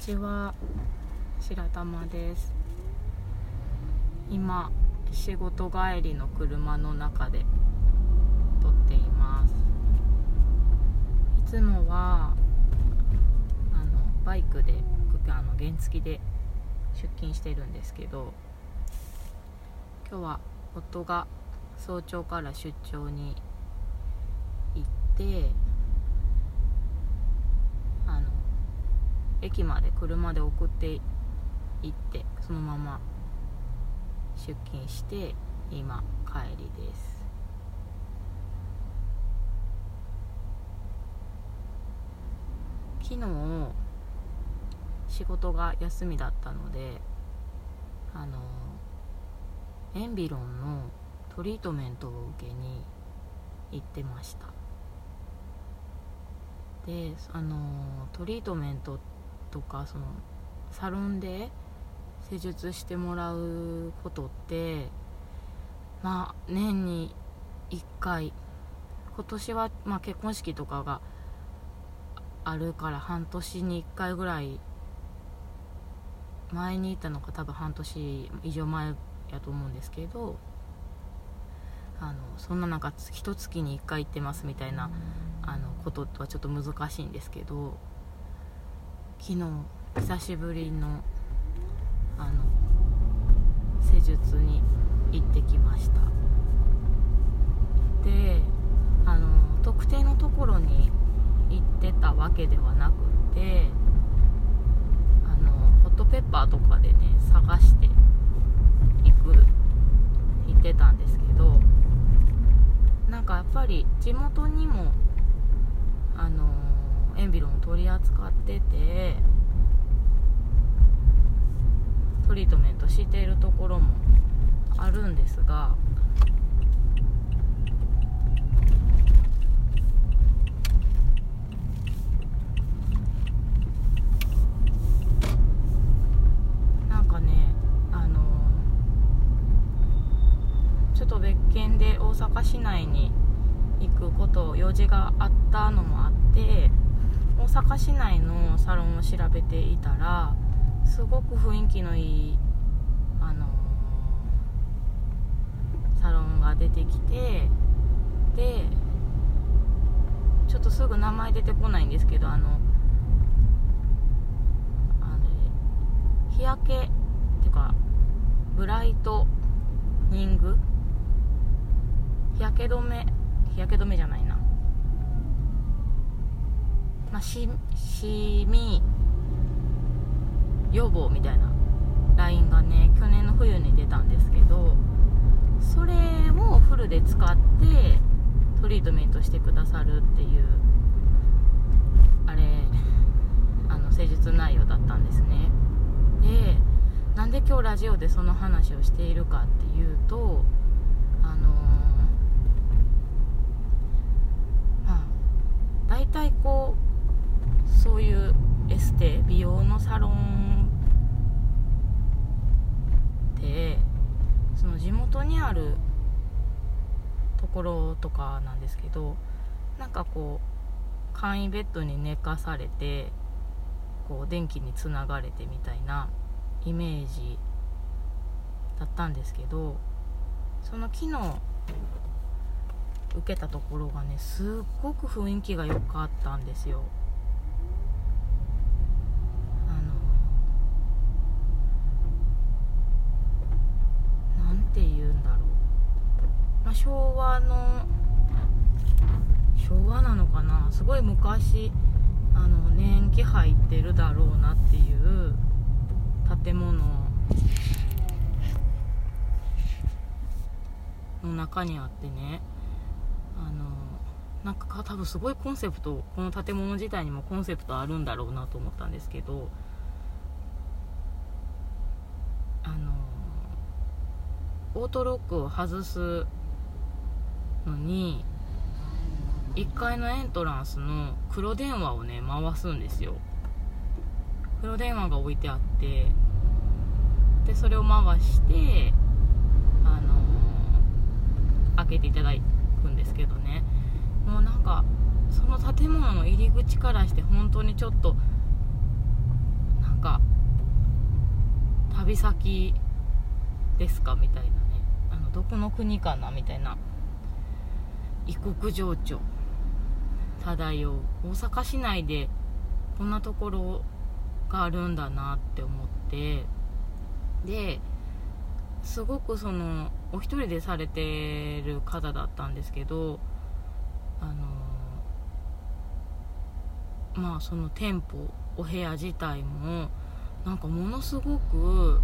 ちは。白玉です。今仕事帰りの車の中で撮っています。いつもはあのバイクであの原付で出勤してるんですけど今日は夫が早朝から出張に行って駅まで車で送って行ってそのまま出勤して今帰りです。昨日仕事が休みだったのであのエンビロンのトリートメントを受けに行ってました。であのトリートメントってとかそのサロンで施術してもらうことってまあ年に1回。今年は、まあ、結婚式とかがあるから半年に1回ぐらい前にいたのが多分半年以上前やと思うんですけどあのそんな中一月に1回行ってますみたいなあのこととはちょっと難しいんですけど昨日久しぶりのあの施術に行ってきました。であの特定のところに行ってたわけではなくてあのホットペッパーとかでね探して行く行ってたんですけどなんかやっぱり地元にもあのエンビロンを取り扱っててトリートメントしているところもあるんですがなんかねあのちょっと別件で大阪市内に行くこと用事があったのもあって大阪市内のサロンを調べていたらすごく雰囲気のいい、あのー、サロンが出てきてでちょっとすぐ名前出てこないんですけどあのあれ日焼けっていうかブライトニング？日焼け止め？日焼け止めじゃないな。まあ、ししみ予防みたいな LINE がね去年の冬に出たんですけどそれをフルで使ってトリートメントしてくださるっていうあれあの施術内容だったんですね。でなんで今日ラジオでその話をしているかっていうとあのー、まあ大体こうそういうエステ美容のサロンでその地元にあるところとかなんですけどなんかこう簡易ベッドに寝かされてこう電気につながれてみたいなイメージだったんですけどその昨日受けたところがねすっごく雰囲気が良かったんですよて言うんだろう、まあ、昭和の昭和なのかな？すごい昔あの年季入ってるだろうなっていう建物の中にあってね。あのなんか多分すごいコンセプトこの建物自体にもコンセプトあるんだろうなと思ったんですけど。あのオートロックを外すのに1階のエントランスの黒電話をね回すんですよ。黒電話が置いてあってでそれを回してあのー、開けていただくんですけどね。もうなんかその建物の入り口からして本当にちょっとなんか旅先ですかみたいなね。あのどこの国かなみたいな異国情緒。漂う大阪市内でこんなところがあるんだなって思って。ですごくそのお一人でされてる方だったんですけどあのまあその店舗お部屋自体もなんかものすごく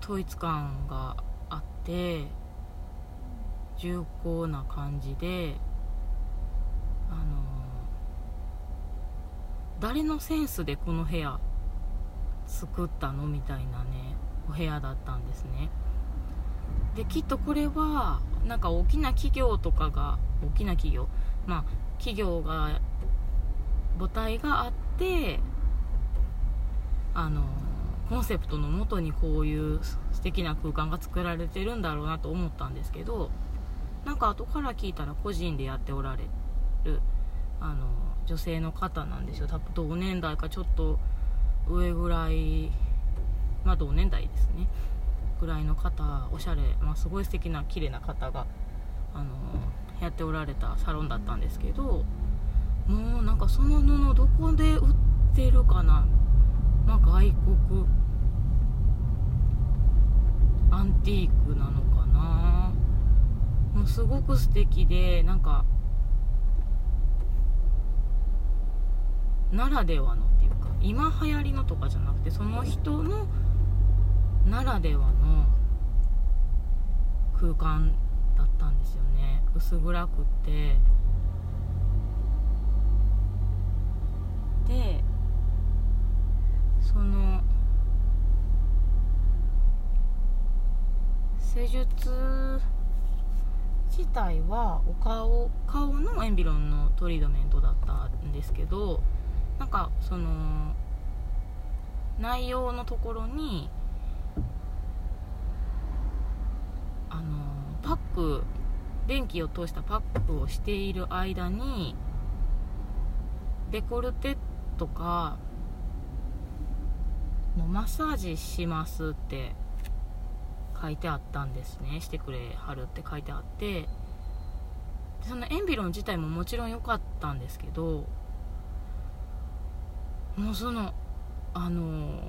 統一感があって重厚な感じであの誰のセンスでこの部屋作ったのみたいなねお部屋だったんですね。できっとこれはなんか大きな企業とかが大きな企業まあ企業が母体があってあのコンセプトのもとにこういう素敵な空間が作られてるんだろうなと思ったんですけどなんか後から聞いたら個人でやっておられるあの女性の方なんですよ。多分同年代かちょっと上ぐらいまあ同年代ですね。ぐらいの方おしゃれ、まあ、すごい素敵な綺麗な方があのやっておられたサロンだったんですけどもうなんかその布どこで売ってるかな。まあ外国アンティークなのか。すごく素敵でなんかならではのっていうか今流行りのとかじゃなくてその人のならではの空間だったんですよね。薄暗くって。でその施術自体はお顔顔のエンビロンのトリートメントだったんですけどなんかその内容のところにあのパック電気を通したパックをしている間にデコルテとかのマッサージしますって書いてあったんですね。してくれはるって書いてあって。そのエンビロン自体ももちろん良かったんですけどもうそのあのー、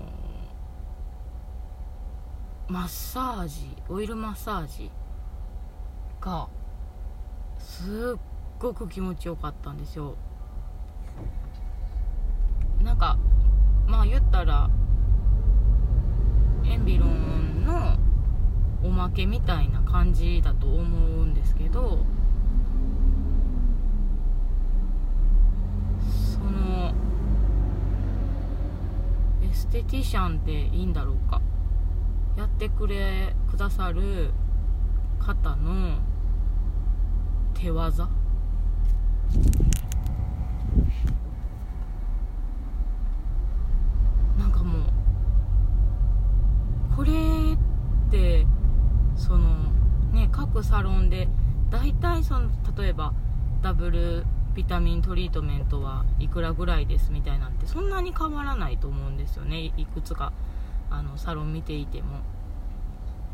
マッサージオイルマッサージがすっごく気持ちよかったんですよ。なんかまあ言ったらエンビロンのおまけみたいな感じだと思うんですけどそのエステティシャンでいいんだろうか。やってくれくださる方の手技なんかもうこれってそのね各サロンで大体その例えばダブルビタミントリートメントはいくらぐらいですみたいなんてそんなに変わらないと思うんですよね。いくつかあのサロン見ていても。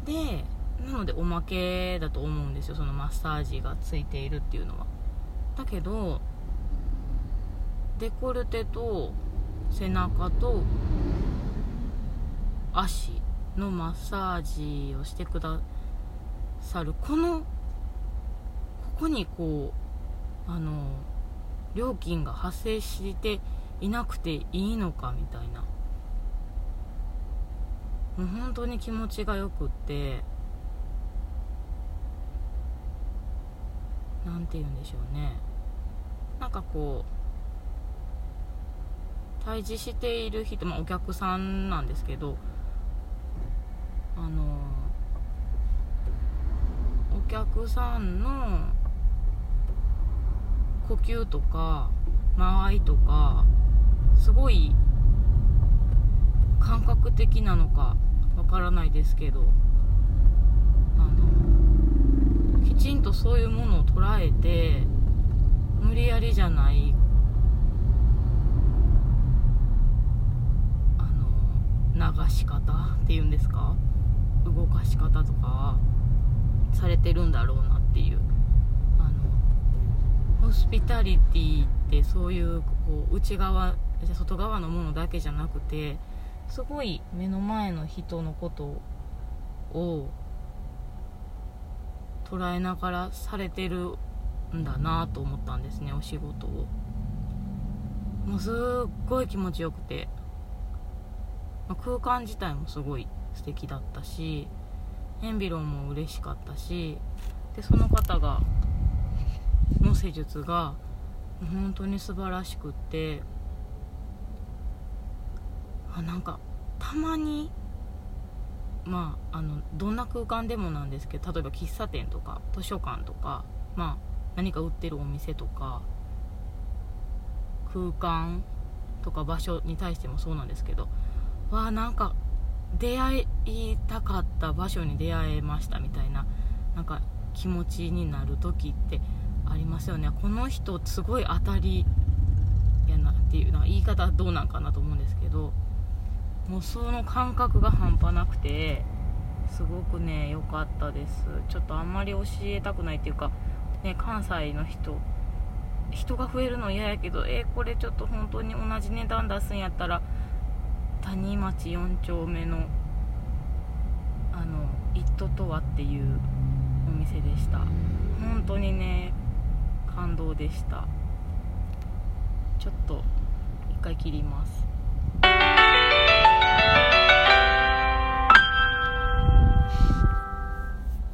でなのでおまけだと思うんですよ。そのマッサージがついているっていうのは。だけどデコルテと背中と足のマッサージをしてくださるこのここにこうあの料金が発生していなくていいのかみたいな。もう本当に気持ちがよくって。何て言うんでしょうね。なんかこう対峙している人、まあ、お客さんなんですけどあの客さんの呼吸とか間合いとかすごい感覚的なのかわからないですけどあのきちんとそういうものを捉えて無理やりじゃないあの流し方っていうんですか？動かし方とかされてるんだろうなっていう。あのホスピタリティってそういうこう内側外側のものだけじゃなくてすごい目の前の人のことを捉えながらされてるんだなと思ったんですねお仕事を。もうすっごい気持ちよくて、まあ、空間自体もすごい素敵だったしエンビロンも嬉しかったしでその方がの施術が本当に素晴らしくってあなんかたまにまああのどんな空間でもなんですけど例えば喫茶店とか図書館とかまあ何か売ってるお店とか空間とか場所に対してもそうなんですけどわあなんか出会いたかった場所に出会えましたみたいななんか気持ちになる時ってありますよね。この人すごい当たりやなっていうな言い方どうなんかなと思うんですけどもうその感覚が半端なくてすごくね良かったです。ちょっとあんまり教えたくないっていうか、ね、関西の人人が増えるの嫌やけどえー、これちょっと本当に同じ値段出すんやったら谷町4丁目のあの「イットとは」っていうお店でした。本当にね感動でした。ちょっと一回切ります。